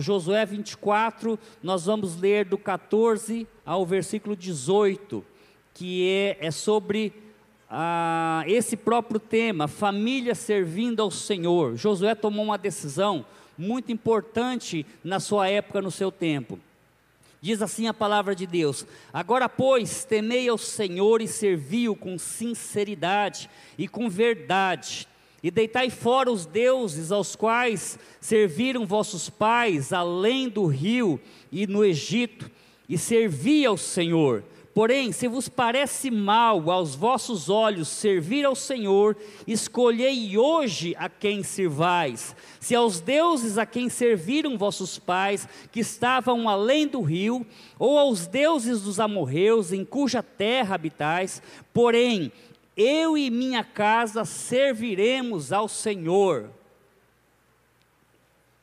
Josué 24, nós vamos ler do 14 ao versículo 18, que é, é sobre ah, esse próprio tema, família servindo ao Senhor. Josué tomou uma decisão muito importante na sua época, no seu tempo. Diz assim a palavra de Deus: Agora, pois, temei ao Senhor e servi-o com sinceridade e com verdade e deitai fora os deuses aos quais serviram vossos pais, além do rio e no Egito, e servi ao Senhor. Porém, se vos parece mal aos vossos olhos servir ao Senhor, escolhei hoje a quem servais. Se aos deuses a quem serviram vossos pais, que estavam além do rio, ou aos deuses dos amorreus, em cuja terra habitais, porém, eu e minha casa serviremos ao Senhor.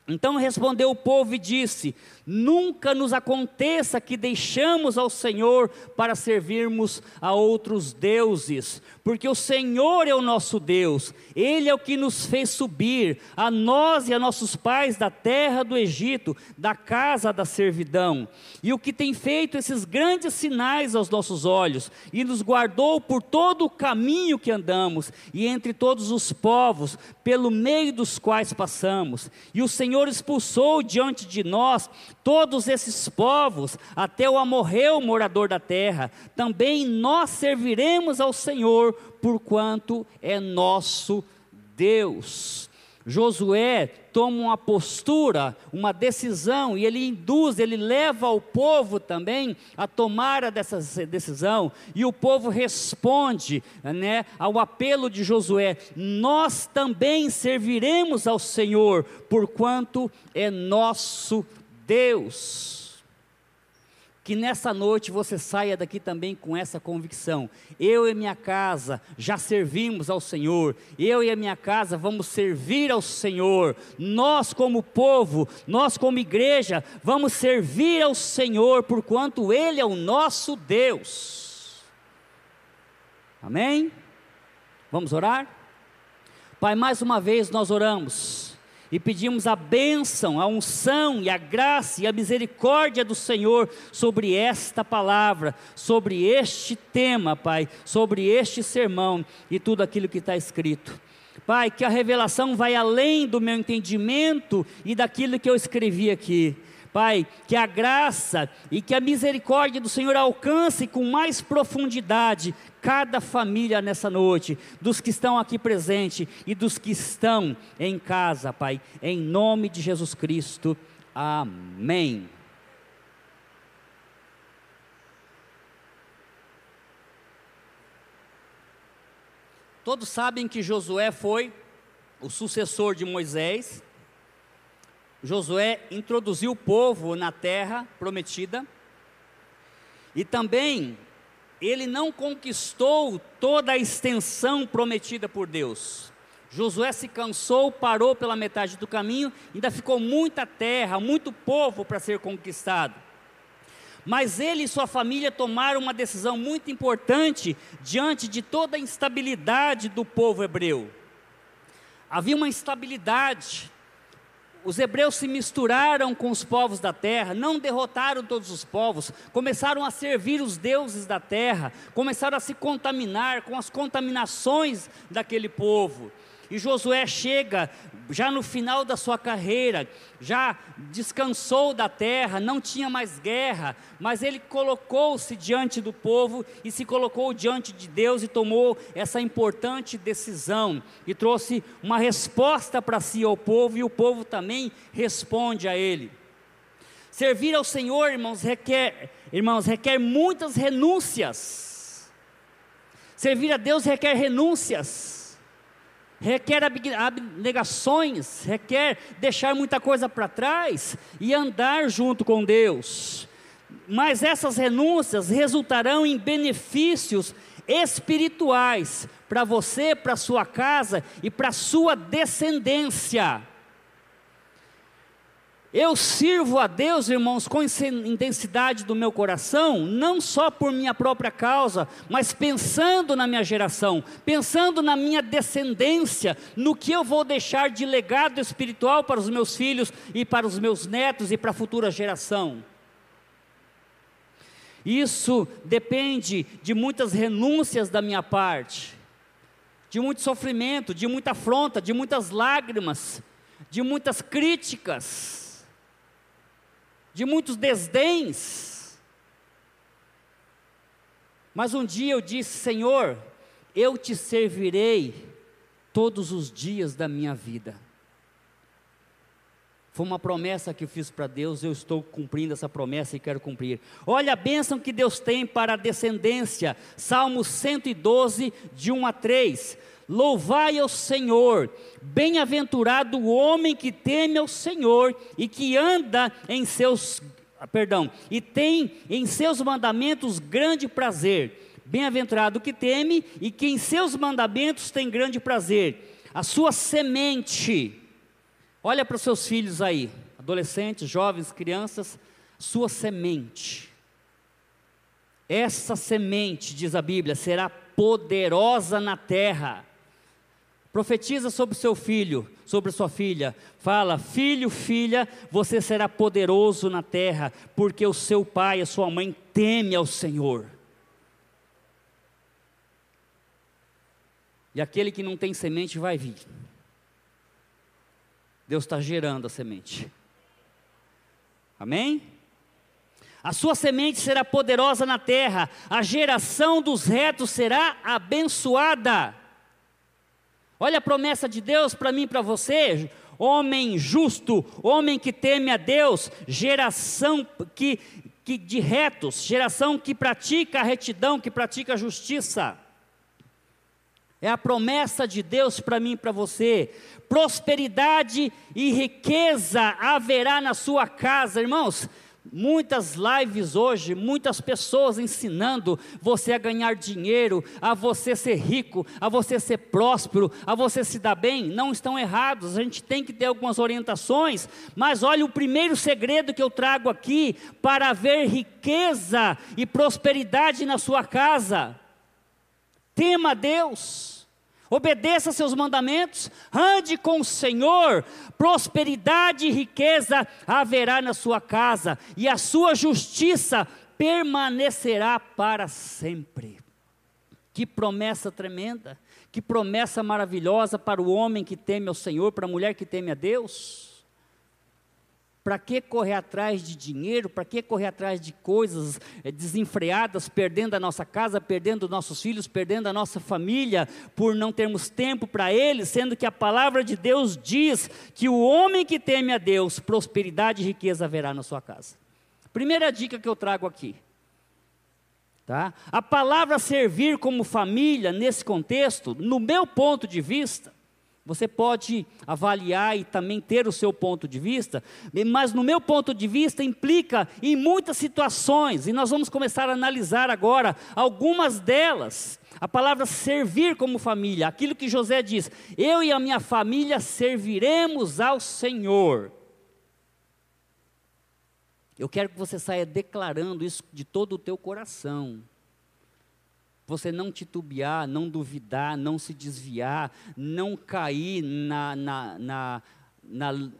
Então respondeu o povo e disse: Nunca nos aconteça que deixamos ao Senhor para servirmos a outros deuses, porque o Senhor é o nosso Deus, Ele é o que nos fez subir, a nós e a nossos pais da terra do Egito, da casa da servidão, e o que tem feito esses grandes sinais aos nossos olhos, e nos guardou por todo o caminho que andamos, e entre todos os povos, pelo meio dos quais passamos, e o Senhor expulsou diante de nós todos esses povos, até o amorreu morador da terra, também nós serviremos ao Senhor, porquanto é nosso Deus. Josué toma uma postura, uma decisão, e ele induz, ele leva o povo também a tomar dessa decisão, e o povo responde né, ao apelo de Josué: Nós também serviremos ao Senhor, porquanto é nosso Deus. Que nessa noite você saia daqui também com essa convicção. Eu e minha casa já servimos ao Senhor. Eu e a minha casa vamos servir ao Senhor. Nós, como povo, nós, como igreja, vamos servir ao Senhor, porquanto Ele é o nosso Deus. Amém? Vamos orar? Pai, mais uma vez nós oramos e pedimos a bênção, a unção e a graça e a misericórdia do Senhor sobre esta palavra, sobre este tema, Pai, sobre este sermão e tudo aquilo que está escrito. Pai, que a revelação vai além do meu entendimento e daquilo que eu escrevi aqui. Pai, que a graça e que a misericórdia do Senhor alcance com mais profundidade cada família nessa noite, dos que estão aqui presentes e dos que estão em casa, Pai, em nome de Jesus Cristo. Amém. Todos sabem que Josué foi o sucessor de Moisés, Josué introduziu o povo na terra prometida. E também ele não conquistou toda a extensão prometida por Deus. Josué se cansou, parou pela metade do caminho, ainda ficou muita terra, muito povo para ser conquistado. Mas ele e sua família tomaram uma decisão muito importante diante de toda a instabilidade do povo hebreu. Havia uma instabilidade, os hebreus se misturaram com os povos da terra, não derrotaram todos os povos, começaram a servir os deuses da terra, começaram a se contaminar com as contaminações daquele povo. E Josué chega já no final da sua carreira, já descansou da terra, não tinha mais guerra, mas ele colocou-se diante do povo e se colocou diante de Deus e tomou essa importante decisão e trouxe uma resposta para si ao povo e o povo também responde a ele. Servir ao Senhor, irmãos, requer, irmãos, requer muitas renúncias. Servir a Deus requer renúncias requer abnegações, requer deixar muita coisa para trás e andar junto com Deus. Mas essas renúncias resultarão em benefícios espirituais para você, para sua casa e para sua descendência. Eu sirvo a Deus, irmãos, com intensidade do meu coração, não só por minha própria causa, mas pensando na minha geração, pensando na minha descendência, no que eu vou deixar de legado espiritual para os meus filhos e para os meus netos e para a futura geração. Isso depende de muitas renúncias da minha parte, de muito sofrimento, de muita afronta, de muitas lágrimas, de muitas críticas de muitos desdéns. Mas um dia eu disse: Senhor, eu te servirei todos os dias da minha vida. Foi uma promessa que eu fiz para Deus, eu estou cumprindo essa promessa e quero cumprir. Olha a bênção que Deus tem para a descendência. Salmo 112, de 1 a 3. Louvai ao Senhor, bem-aventurado o homem que teme ao Senhor e que anda em seus, perdão, e tem em seus mandamentos grande prazer. Bem-aventurado o que teme e que em seus mandamentos tem grande prazer. A sua semente, olha para os seus filhos aí, adolescentes, jovens, crianças, sua semente. Essa semente, diz a Bíblia, será poderosa na terra Profetiza sobre seu filho, sobre sua filha. Fala: Filho, filha, você será poderoso na terra, porque o seu pai, a sua mãe teme ao Senhor. E aquele que não tem semente vai vir. Deus está gerando a semente. Amém? A sua semente será poderosa na terra, a geração dos retos será abençoada. Olha a promessa de Deus para mim e para você, homem justo, homem que teme a Deus, geração que, que de retos, geração que pratica a retidão, que pratica a justiça. É a promessa de Deus para mim e para você. Prosperidade e riqueza haverá na sua casa, irmãos. Muitas lives hoje, muitas pessoas ensinando você a ganhar dinheiro, a você ser rico, a você ser próspero, a você se dar bem, não estão errados. A gente tem que ter algumas orientações, mas olha o primeiro segredo que eu trago aqui para haver riqueza e prosperidade na sua casa. Tema Deus. Obedeça seus mandamentos, ande com o Senhor, prosperidade e riqueza haverá na sua casa, e a sua justiça permanecerá para sempre. Que promessa tremenda, que promessa maravilhosa para o homem que teme ao Senhor, para a mulher que teme a Deus. Para que correr atrás de dinheiro? Para que correr atrás de coisas eh, desenfreadas, perdendo a nossa casa, perdendo nossos filhos, perdendo a nossa família, por não termos tempo para eles, sendo que a palavra de Deus diz que o homem que teme a Deus, prosperidade e riqueza haverá na sua casa. Primeira dica que eu trago aqui. Tá? A palavra servir como família, nesse contexto, no meu ponto de vista, você pode avaliar e também ter o seu ponto de vista, mas no meu ponto de vista implica em muitas situações, e nós vamos começar a analisar agora algumas delas. A palavra servir como família, aquilo que José diz: Eu e a minha família serviremos ao Senhor. Eu quero que você saia declarando isso de todo o teu coração você não titubear, não duvidar, não se desviar, não cair na, na, na, na,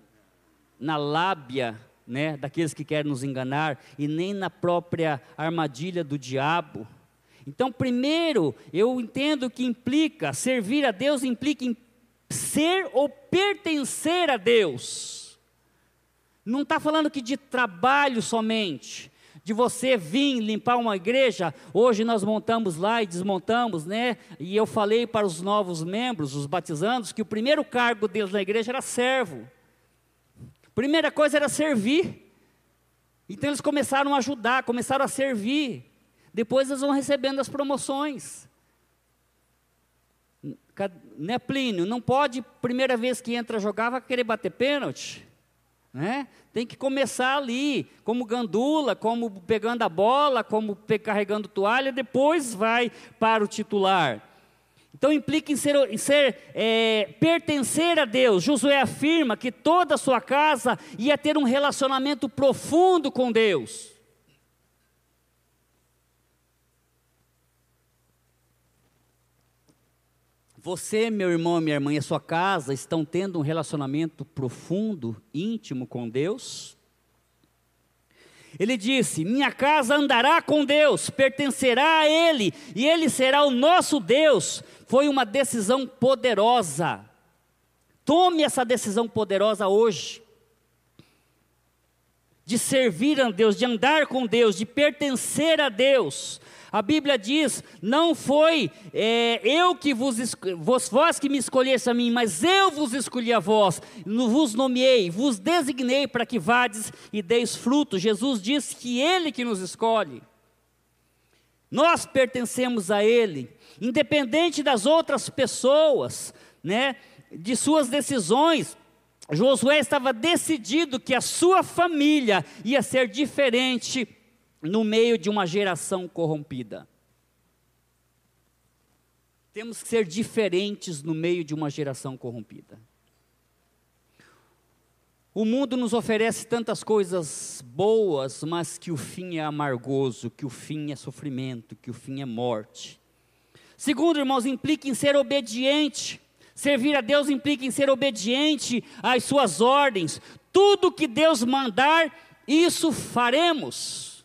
na lábia né, daqueles que querem nos enganar e nem na própria armadilha do diabo. Então, primeiro, eu entendo que implica, servir a Deus implica em ser ou pertencer a Deus. Não está falando que de trabalho somente, de você vir limpar uma igreja. Hoje nós montamos lá e desmontamos, né? E eu falei para os novos membros, os batizandos, que o primeiro cargo deles na igreja era servo. Primeira coisa era servir. Então eles começaram a ajudar, começaram a servir. Depois eles vão recebendo as promoções. Né, Plínio? Não pode, primeira vez que entra jogar, vai querer bater pênalti. Né? Tem que começar ali, como gandula, como pegando a bola, como carregando toalha, depois vai para o titular. Então implica em ser, em ser é, pertencer a Deus. Josué afirma que toda a sua casa ia ter um relacionamento profundo com Deus. Você, meu irmão, minha irmã e a sua casa estão tendo um relacionamento profundo, íntimo com Deus? Ele disse: Minha casa andará com Deus, pertencerá a Ele, e Ele será o nosso Deus. Foi uma decisão poderosa. Tome essa decisão poderosa hoje. De servir a Deus, de andar com Deus, de pertencer a Deus. A Bíblia diz: não foi é, eu que vos, vos, vós que me escolheste a mim, mas eu vos escolhi a vós, vos nomeei, vos designei para que vades e deis fruto. Jesus diz que Ele que nos escolhe. Nós pertencemos a Ele, independente das outras pessoas, né, de suas decisões. Josué estava decidido que a sua família ia ser diferente no meio de uma geração corrompida. Temos que ser diferentes no meio de uma geração corrompida. O mundo nos oferece tantas coisas boas, mas que o fim é amargoso, que o fim é sofrimento, que o fim é morte. Segundo, irmãos, implica em ser obediente. Servir a Deus implica em ser obediente às suas ordens. Tudo que Deus mandar, isso faremos.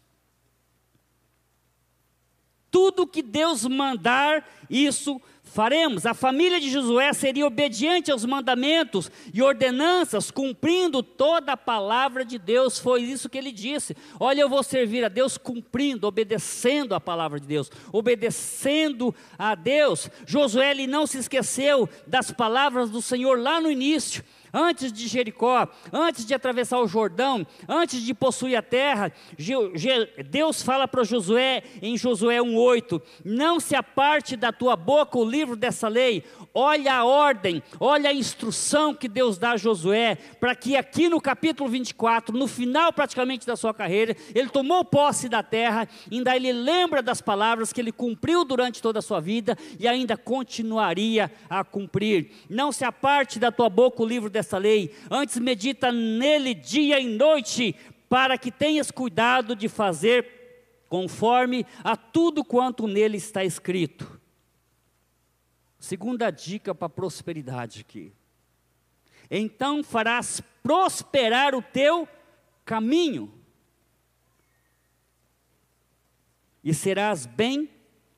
Tudo que Deus mandar, isso faremos. A família de Josué seria obediente aos mandamentos e ordenanças, cumprindo toda a palavra de Deus. Foi isso que ele disse. Olha, eu vou servir a Deus cumprindo, obedecendo a palavra de Deus, obedecendo a Deus. Josué ele não se esqueceu das palavras do Senhor lá no início antes de Jericó, antes de atravessar o Jordão, antes de possuir a terra, Deus fala para Josué em Josué 1:8: Não se aparte da tua boca o livro dessa lei. Olha a ordem, olha a instrução que Deus dá a Josué, para que aqui no capítulo 24, no final praticamente da sua carreira, ele tomou posse da terra, ainda ele lembra das palavras que ele cumpriu durante toda a sua vida e ainda continuaria a cumprir. Não se aparte da tua boca o livro dessa lei, antes medita nele dia e noite, para que tenhas cuidado de fazer conforme a tudo quanto nele está escrito. Segunda dica para prosperidade aqui. Então farás prosperar o teu caminho e serás bem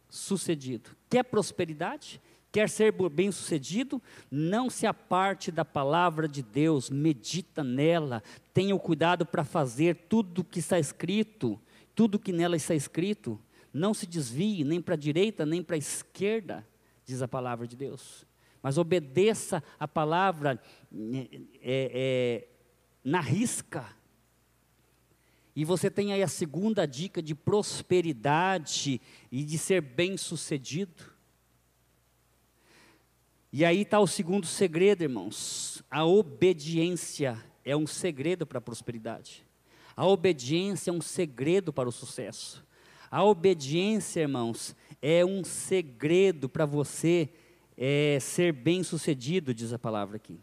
sucedido. Quer prosperidade? Quer ser bem-sucedido? Não se aparte da palavra de Deus, medita nela, tenha o cuidado para fazer tudo o que está escrito, tudo que nela está escrito. Não se desvie nem para a direita nem para a esquerda, diz a palavra de Deus. Mas obedeça a palavra é, é, na risca. E você tem aí a segunda dica de prosperidade e de ser bem-sucedido. E aí está o segundo segredo, irmãos. A obediência é um segredo para a prosperidade. A obediência é um segredo para o sucesso. A obediência, irmãos, é um segredo para você é, ser bem sucedido, diz a palavra aqui.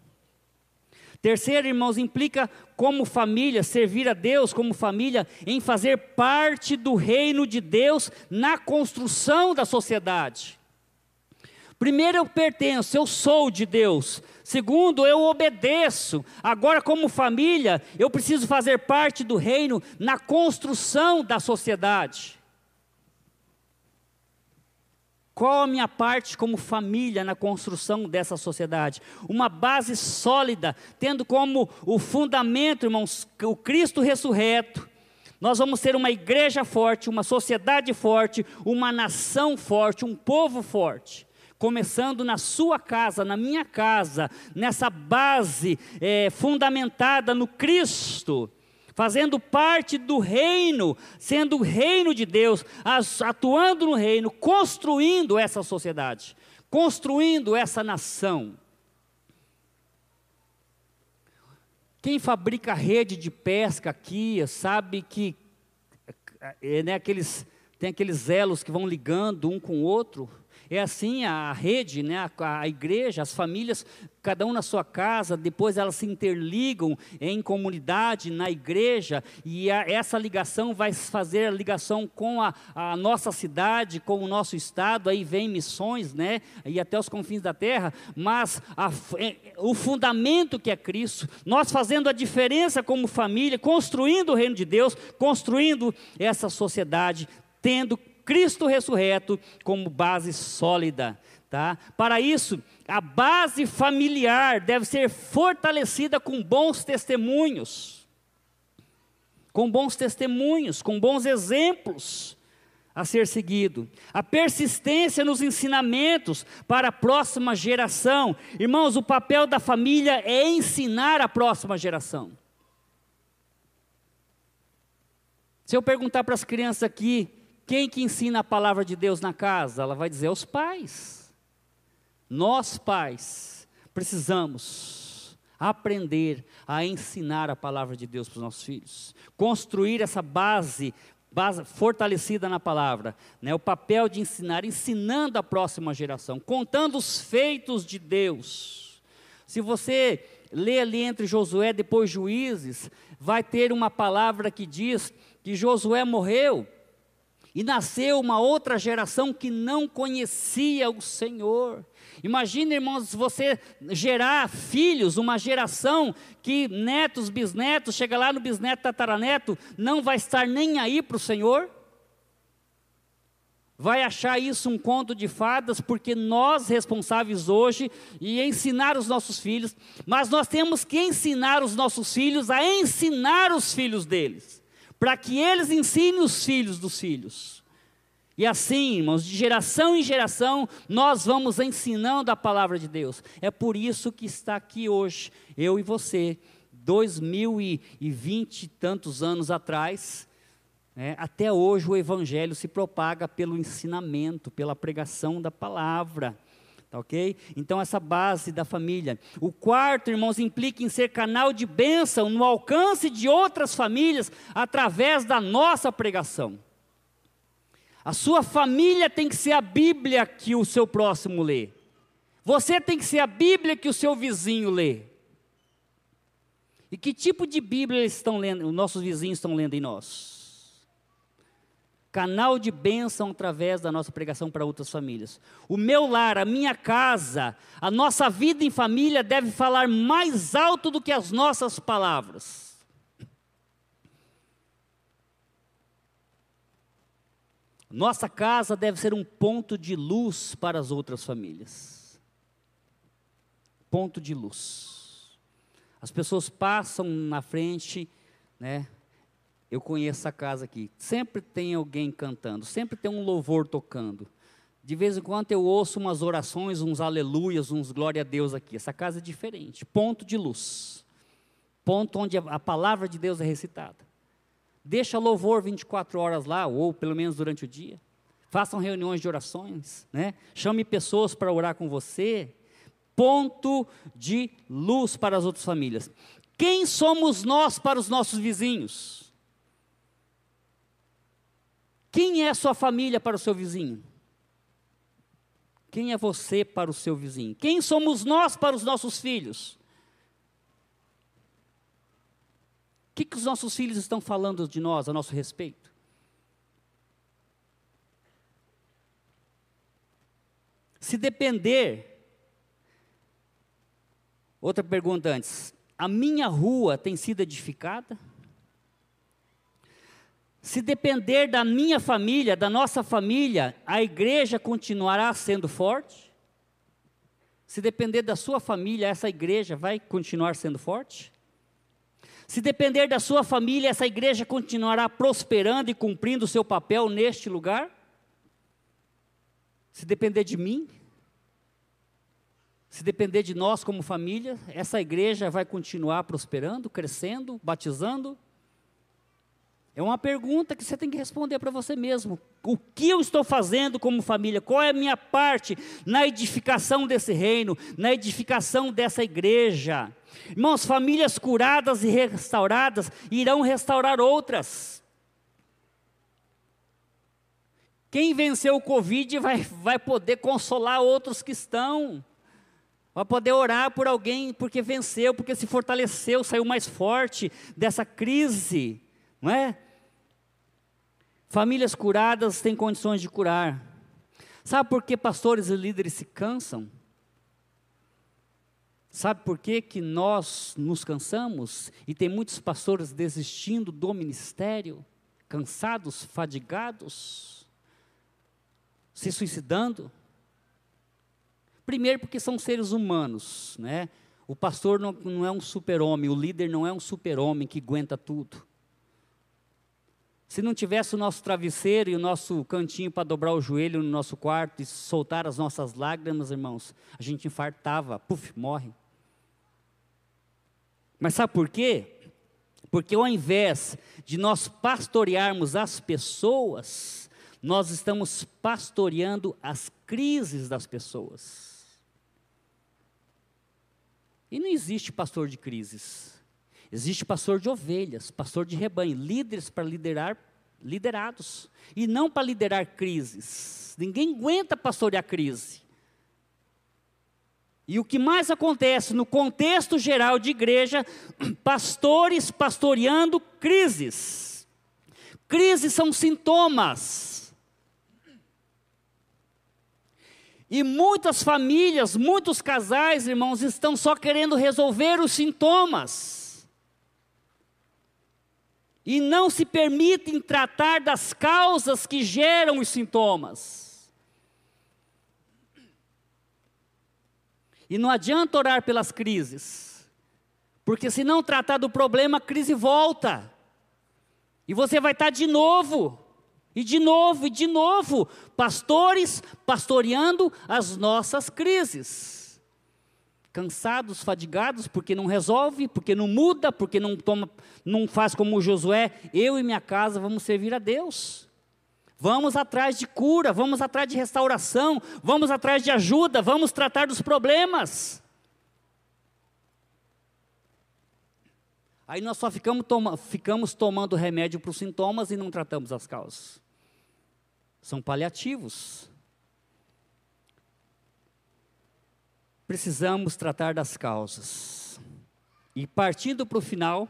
Terceiro, irmãos, implica como família, servir a Deus como família, em fazer parte do reino de Deus na construção da sociedade. Primeiro, eu pertenço, eu sou de Deus. Segundo, eu obedeço. Agora, como família, eu preciso fazer parte do reino na construção da sociedade. Qual a minha parte como família na construção dessa sociedade? Uma base sólida, tendo como o fundamento, irmãos, o Cristo ressurreto. Nós vamos ter uma igreja forte, uma sociedade forte, uma nação forte, um povo forte começando na sua casa, na minha casa, nessa base é, fundamentada no Cristo, fazendo parte do reino, sendo o reino de Deus, atuando no reino, construindo essa sociedade, construindo essa nação. Quem fabrica rede de pesca aqui sabe que é, né, aqueles, tem aqueles elos que vão ligando um com o outro é assim a rede, né, a, a, igreja, as famílias, cada um na sua casa, depois elas se interligam em comunidade, na igreja, e a, essa ligação vai fazer a ligação com a, a, nossa cidade, com o nosso estado, aí vem missões, né, e até os confins da terra, mas é, o fundamento que é Cristo, nós fazendo a diferença como família, construindo o reino de Deus, construindo essa sociedade, tendo Cristo ressurreto como base sólida. Tá? Para isso, a base familiar deve ser fortalecida com bons testemunhos, com bons testemunhos, com bons exemplos a ser seguido. A persistência nos ensinamentos para a próxima geração. Irmãos, o papel da família é ensinar a próxima geração. Se eu perguntar para as crianças aqui, quem que ensina a palavra de Deus na casa? Ela vai dizer os pais. Nós pais precisamos aprender a ensinar a palavra de Deus para os nossos filhos, construir essa base, base fortalecida na palavra, né? o papel de ensinar, ensinando a próxima geração, contando os feitos de Deus. Se você lê ali entre Josué depois Juízes, vai ter uma palavra que diz que Josué morreu e nasceu uma outra geração que não conhecia o Senhor. Imagina, irmãos, você gerar filhos, uma geração que netos, bisnetos, chega lá no bisneto, tataraneto, não vai estar nem aí para o Senhor. Vai achar isso um conto de fadas, porque nós responsáveis hoje e ensinar os nossos filhos, mas nós temos que ensinar os nossos filhos a ensinar os filhos deles para que eles ensinem os filhos dos filhos. E assim, irmãos, de geração em geração, nós vamos ensinando a palavra de Deus. É por isso que está aqui hoje, eu e você, dois mil e vinte e tantos anos atrás, é, até hoje o Evangelho se propaga pelo ensinamento, pela pregação da palavra. Tá ok? Então, essa base da família. O quarto, irmãos, implica em ser canal de bênção no alcance de outras famílias através da nossa pregação. A sua família tem que ser a Bíblia que o seu próximo lê. Você tem que ser a Bíblia que o seu vizinho lê. E que tipo de Bíblia eles estão lendo, os nossos vizinhos estão lendo em nós? Canal de bênção através da nossa pregação para outras famílias. O meu lar, a minha casa, a nossa vida em família deve falar mais alto do que as nossas palavras. Nossa casa deve ser um ponto de luz para as outras famílias. Ponto de luz. As pessoas passam na frente, né? Eu conheço essa casa aqui. Sempre tem alguém cantando, sempre tem um louvor tocando. De vez em quando eu ouço umas orações, uns aleluias, uns glória a Deus aqui. Essa casa é diferente. Ponto de luz. Ponto onde a palavra de Deus é recitada. Deixa louvor 24 horas lá, ou pelo menos durante o dia. Façam reuniões de orações, né? Chame pessoas para orar com você. Ponto de luz para as outras famílias. Quem somos nós para os nossos vizinhos? Quem é sua família para o seu vizinho? Quem é você para o seu vizinho? Quem somos nós para os nossos filhos? O que, que os nossos filhos estão falando de nós, a nosso respeito? Se depender, outra pergunta antes, a minha rua tem sido edificada? Se depender da minha família, da nossa família, a igreja continuará sendo forte? Se depender da sua família, essa igreja vai continuar sendo forte? Se depender da sua família, essa igreja continuará prosperando e cumprindo o seu papel neste lugar? Se depender de mim, se depender de nós como família, essa igreja vai continuar prosperando, crescendo, batizando? É uma pergunta que você tem que responder para você mesmo. O que eu estou fazendo como família? Qual é a minha parte na edificação desse reino, na edificação dessa igreja? Irmãos, famílias curadas e restauradas irão restaurar outras. Quem venceu o Covid vai, vai poder consolar outros que estão. Vai poder orar por alguém porque venceu, porque se fortaleceu, saiu mais forte dessa crise, não é? Famílias curadas têm condições de curar. Sabe por que pastores e líderes se cansam? Sabe por que, que nós nos cansamos e tem muitos pastores desistindo do ministério, cansados, fadigados, se suicidando? Primeiro, porque são seres humanos, né? O pastor não, não é um super-homem, o líder não é um super-homem que aguenta tudo. Se não tivesse o nosso travesseiro e o nosso cantinho para dobrar o joelho no nosso quarto e soltar as nossas lágrimas, irmãos, a gente infartava, puf, morre. Mas sabe por quê? Porque ao invés de nós pastorearmos as pessoas, nós estamos pastoreando as crises das pessoas. E não existe pastor de crises. Existe pastor de ovelhas, pastor de rebanho, líderes para liderar liderados e não para liderar crises. Ninguém aguenta pastorear crise. E o que mais acontece no contexto geral de igreja, pastores pastoreando crises. Crises são sintomas. E muitas famílias, muitos casais, irmãos, estão só querendo resolver os sintomas. E não se permitem tratar das causas que geram os sintomas. E não adianta orar pelas crises, porque se não tratar do problema, a crise volta. E você vai estar de novo, e de novo, e de novo, pastores pastoreando as nossas crises. Cansados, fadigados, porque não resolve, porque não muda, porque não, toma, não faz como Josué, eu e minha casa vamos servir a Deus. Vamos atrás de cura, vamos atrás de restauração, vamos atrás de ajuda, vamos tratar dos problemas. Aí nós só ficamos, toma, ficamos tomando remédio para os sintomas e não tratamos as causas. São paliativos. Precisamos tratar das causas. E partindo para o final,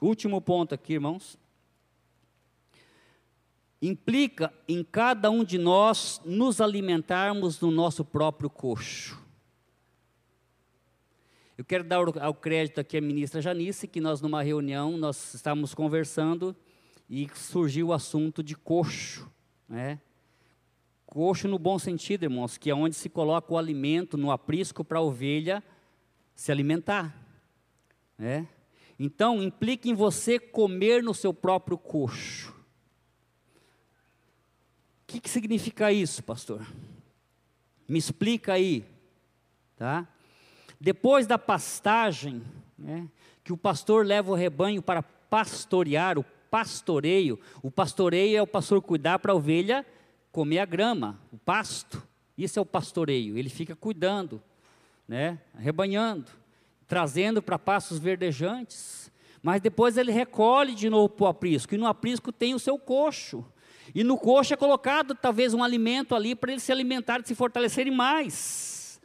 último ponto aqui, irmãos implica em cada um de nós nos alimentarmos no nosso próprio coxo. Eu quero dar o crédito aqui à ministra Janice, que nós numa reunião, nós estávamos conversando e surgiu o assunto de coxo, né? Coxo no bom sentido, irmãos, que é onde se coloca o alimento no aprisco para a ovelha se alimentar, né? Então, implica em você comer no seu próprio coxo que, que significa isso, pastor? Me explica aí, tá? Depois da pastagem, né, que o pastor leva o rebanho para pastorear, o pastoreio. O pastoreio é o pastor cuidar para a ovelha comer a grama, o pasto. Isso é o pastoreio. Ele fica cuidando, né, rebanhando, trazendo para pastos verdejantes. Mas depois ele recolhe de novo para o aprisco. E no aprisco tem o seu coxo. E no coxo é colocado talvez um alimento ali para eles se alimentarem, se fortalecerem mais.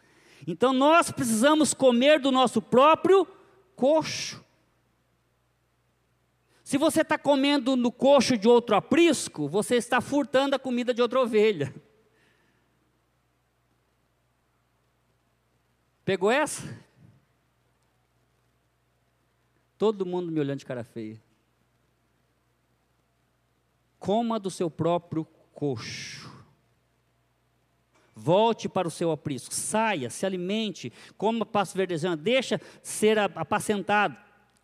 Então nós precisamos comer do nosso próprio coxo. Se você está comendo no coxo de outro aprisco, você está furtando a comida de outra ovelha. Pegou essa? Todo mundo me olhando de cara feia coma do seu próprio coxo. Volte para o seu aprisco, saia, se alimente, coma passo verdejante, deixa ser apacentado.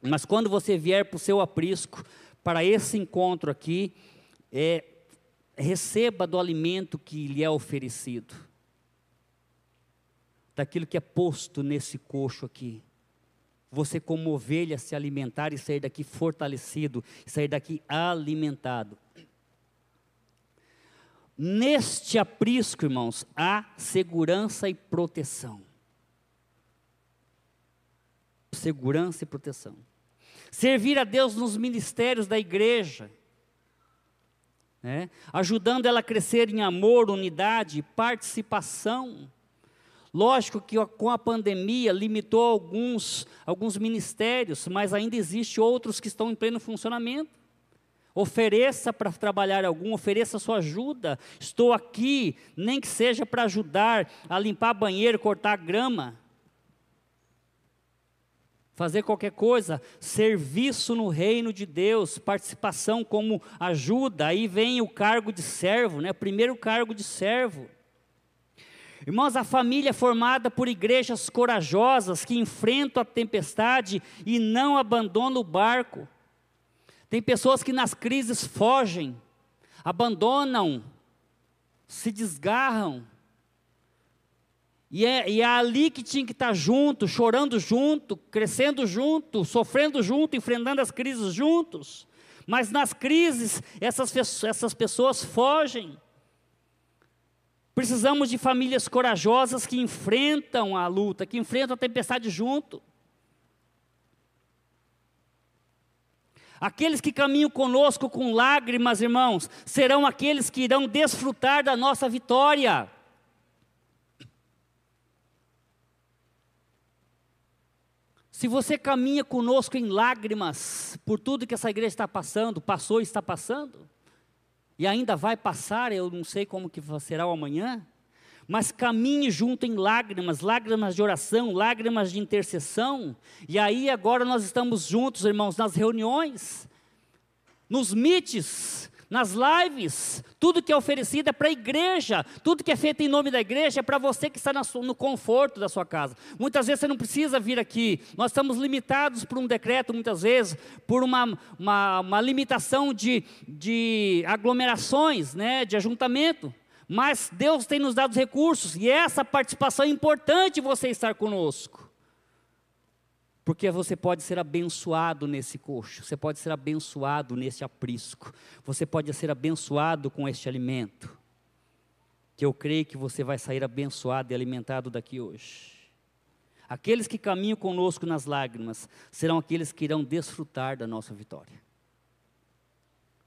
Mas quando você vier para o seu aprisco, para esse encontro aqui, é, receba do alimento que lhe é oferecido, daquilo que é posto nesse coxo aqui. Você, como ovelha, se alimentar e sair daqui fortalecido, sair daqui alimentado. Neste aprisco, irmãos, há segurança e proteção. Segurança e proteção. Servir a Deus nos ministérios da igreja. né? ajudando ela a crescer em amor, unidade, participação. Lógico que com a pandemia limitou alguns, alguns ministérios, mas ainda existe outros que estão em pleno funcionamento. Ofereça para trabalhar algum, ofereça sua ajuda. Estou aqui, nem que seja para ajudar a limpar banheiro, cortar grama. Fazer qualquer coisa, serviço no reino de Deus, participação como ajuda, aí vem o cargo de servo, né? Primeiro cargo de servo. Irmãos, a família é formada por igrejas corajosas que enfrentam a tempestade e não abandonam o barco. Tem pessoas que nas crises fogem, abandonam, se desgarram. E é, e é ali que tinha que estar junto, chorando junto, crescendo junto, sofrendo junto, enfrentando as crises juntos. Mas nas crises, essas, essas pessoas fogem. Precisamos de famílias corajosas que enfrentam a luta, que enfrentam a tempestade junto. Aqueles que caminham conosco com lágrimas, irmãos, serão aqueles que irão desfrutar da nossa vitória. Se você caminha conosco em lágrimas por tudo que essa igreja está passando, passou e está passando, e ainda vai passar, eu não sei como que será o amanhã, mas caminhe junto em lágrimas, lágrimas de oração, lágrimas de intercessão, e aí agora nós estamos juntos, irmãos, nas reuniões, nos mites, nas lives, tudo que é oferecido é para a igreja, tudo que é feito em nome da igreja é para você que está no conforto da sua casa. Muitas vezes você não precisa vir aqui, nós estamos limitados por um decreto, muitas vezes, por uma, uma, uma limitação de, de aglomerações, né, de ajuntamento. Mas Deus tem nos dado recursos e essa participação é importante você estar conosco. Porque você pode ser abençoado nesse coxo, você pode ser abençoado nesse aprisco, você pode ser abençoado com este alimento. Que eu creio que você vai sair abençoado e alimentado daqui hoje. Aqueles que caminham conosco nas lágrimas serão aqueles que irão desfrutar da nossa vitória.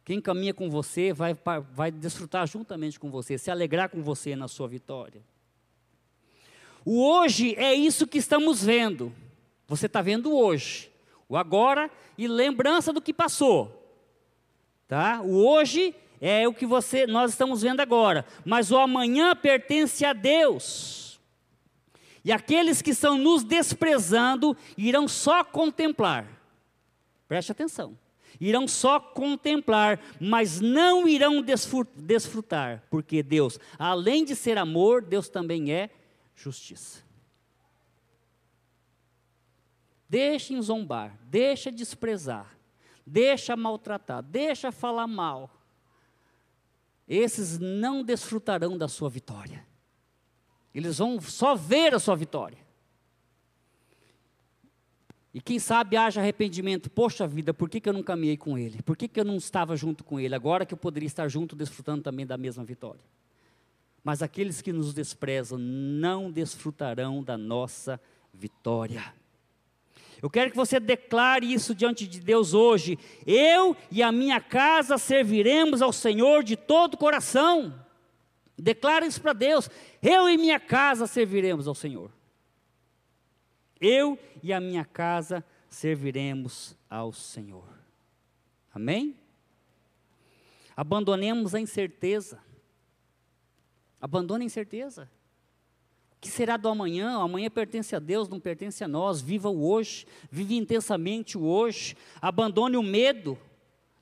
Quem caminha com você vai, vai desfrutar juntamente com você, se alegrar com você na sua vitória. O hoje é isso que estamos vendo. Você está vendo hoje, o agora e lembrança do que passou. Tá? O hoje é o que você nós estamos vendo agora, mas o amanhã pertence a Deus. E aqueles que estão nos desprezando irão só contemplar. Preste atenção. Irão só contemplar, mas não irão desfrutar, porque Deus, além de ser amor, Deus também é justiça. Deixem zombar, deixa desprezar, deixa maltratar, deixa falar mal. Esses não desfrutarão da sua vitória. Eles vão só ver a sua vitória. E quem sabe haja arrependimento. Poxa vida, por que, que eu não caminhei com ele? Por que, que eu não estava junto com ele? Agora que eu poderia estar junto, desfrutando também da mesma vitória. Mas aqueles que nos desprezam não desfrutarão da nossa vitória. Eu quero que você declare isso diante de Deus hoje. Eu e a minha casa serviremos ao Senhor de todo o coração. Declare isso para Deus. Eu e minha casa serviremos ao Senhor. Eu e a minha casa serviremos ao Senhor. Amém? Abandonemos a incerteza. Abandone a incerteza que será do amanhã? Amanhã pertence a Deus, não pertence a nós. Viva o hoje, vive intensamente o hoje. Abandone o medo.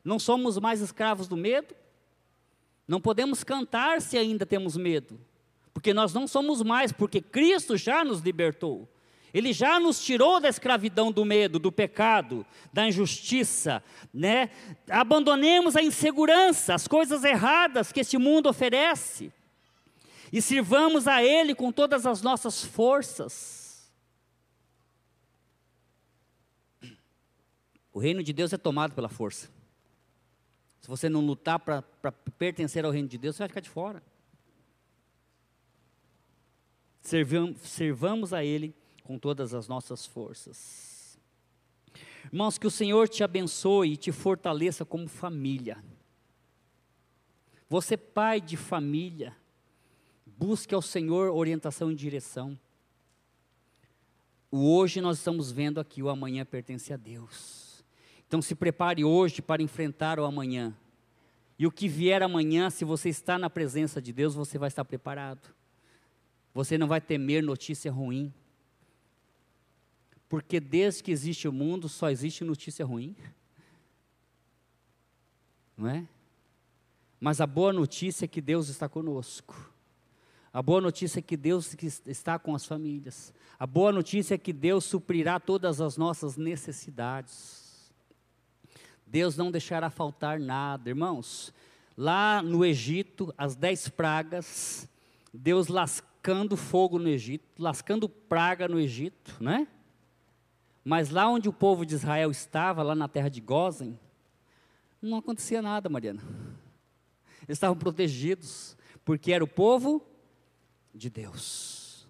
Não somos mais escravos do medo. Não podemos cantar se ainda temos medo, porque nós não somos mais, porque Cristo já nos libertou. Ele já nos tirou da escravidão do medo, do pecado, da injustiça, né? Abandonemos a insegurança, as coisas erradas que este mundo oferece e sirvamos a Ele com todas as nossas forças. O reino de Deus é tomado pela força. Se você não lutar para pertencer ao reino de Deus, você vai ficar de fora. Servamos, servamos a Ele com todas as nossas forças. Irmãos, que o Senhor te abençoe e te fortaleça como família. Você, pai de família, busque ao Senhor orientação e direção. O hoje nós estamos vendo aqui, o amanhã pertence a Deus. Então se prepare hoje para enfrentar o amanhã. E o que vier amanhã, se você está na presença de Deus, você vai estar preparado. Você não vai temer notícia ruim. Porque desde que existe o mundo, só existe notícia ruim. Não é? Mas a boa notícia é que Deus está conosco. A boa notícia é que Deus está com as famílias. A boa notícia é que Deus suprirá todas as nossas necessidades. Deus não deixará faltar nada, irmãos. Lá no Egito, as dez pragas, Deus lascando fogo no Egito, lascando praga no Egito, né? Mas lá onde o povo de Israel estava, lá na terra de Gozen, não acontecia nada, Mariana. Eles estavam protegidos, porque era o povo de Deus.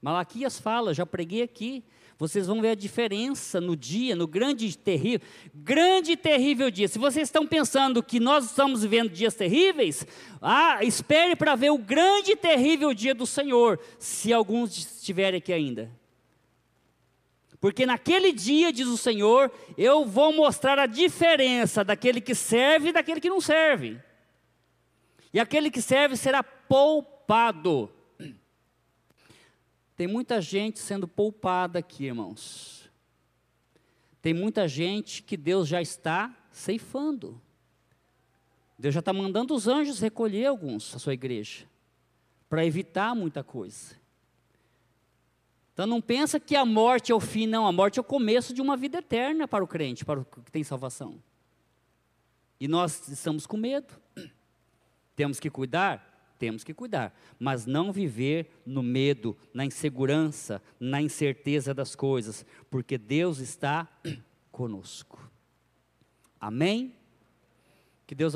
Malaquias fala, já preguei aqui, vocês vão ver a diferença no dia, no grande e terrível, grande e terrível dia. Se vocês estão pensando que nós estamos vivendo dias terríveis, ah, espere para ver o grande e terrível dia do Senhor, se alguns estiverem aqui ainda. Porque naquele dia, diz o Senhor, eu vou mostrar a diferença daquele que serve e daquele que não serve. E aquele que serve será poupado. Tem muita gente sendo poupada aqui, irmãos. Tem muita gente que Deus já está ceifando. Deus já está mandando os anjos recolher alguns, a sua igreja, para evitar muita coisa. Então não pensa que a morte é o fim, não. A morte é o começo de uma vida eterna para o crente, para o que tem salvação. E nós estamos com medo. Temos que cuidar? Temos que cuidar, mas não viver no medo, na insegurança, na incerteza das coisas, porque Deus está conosco. Amém? Que Deus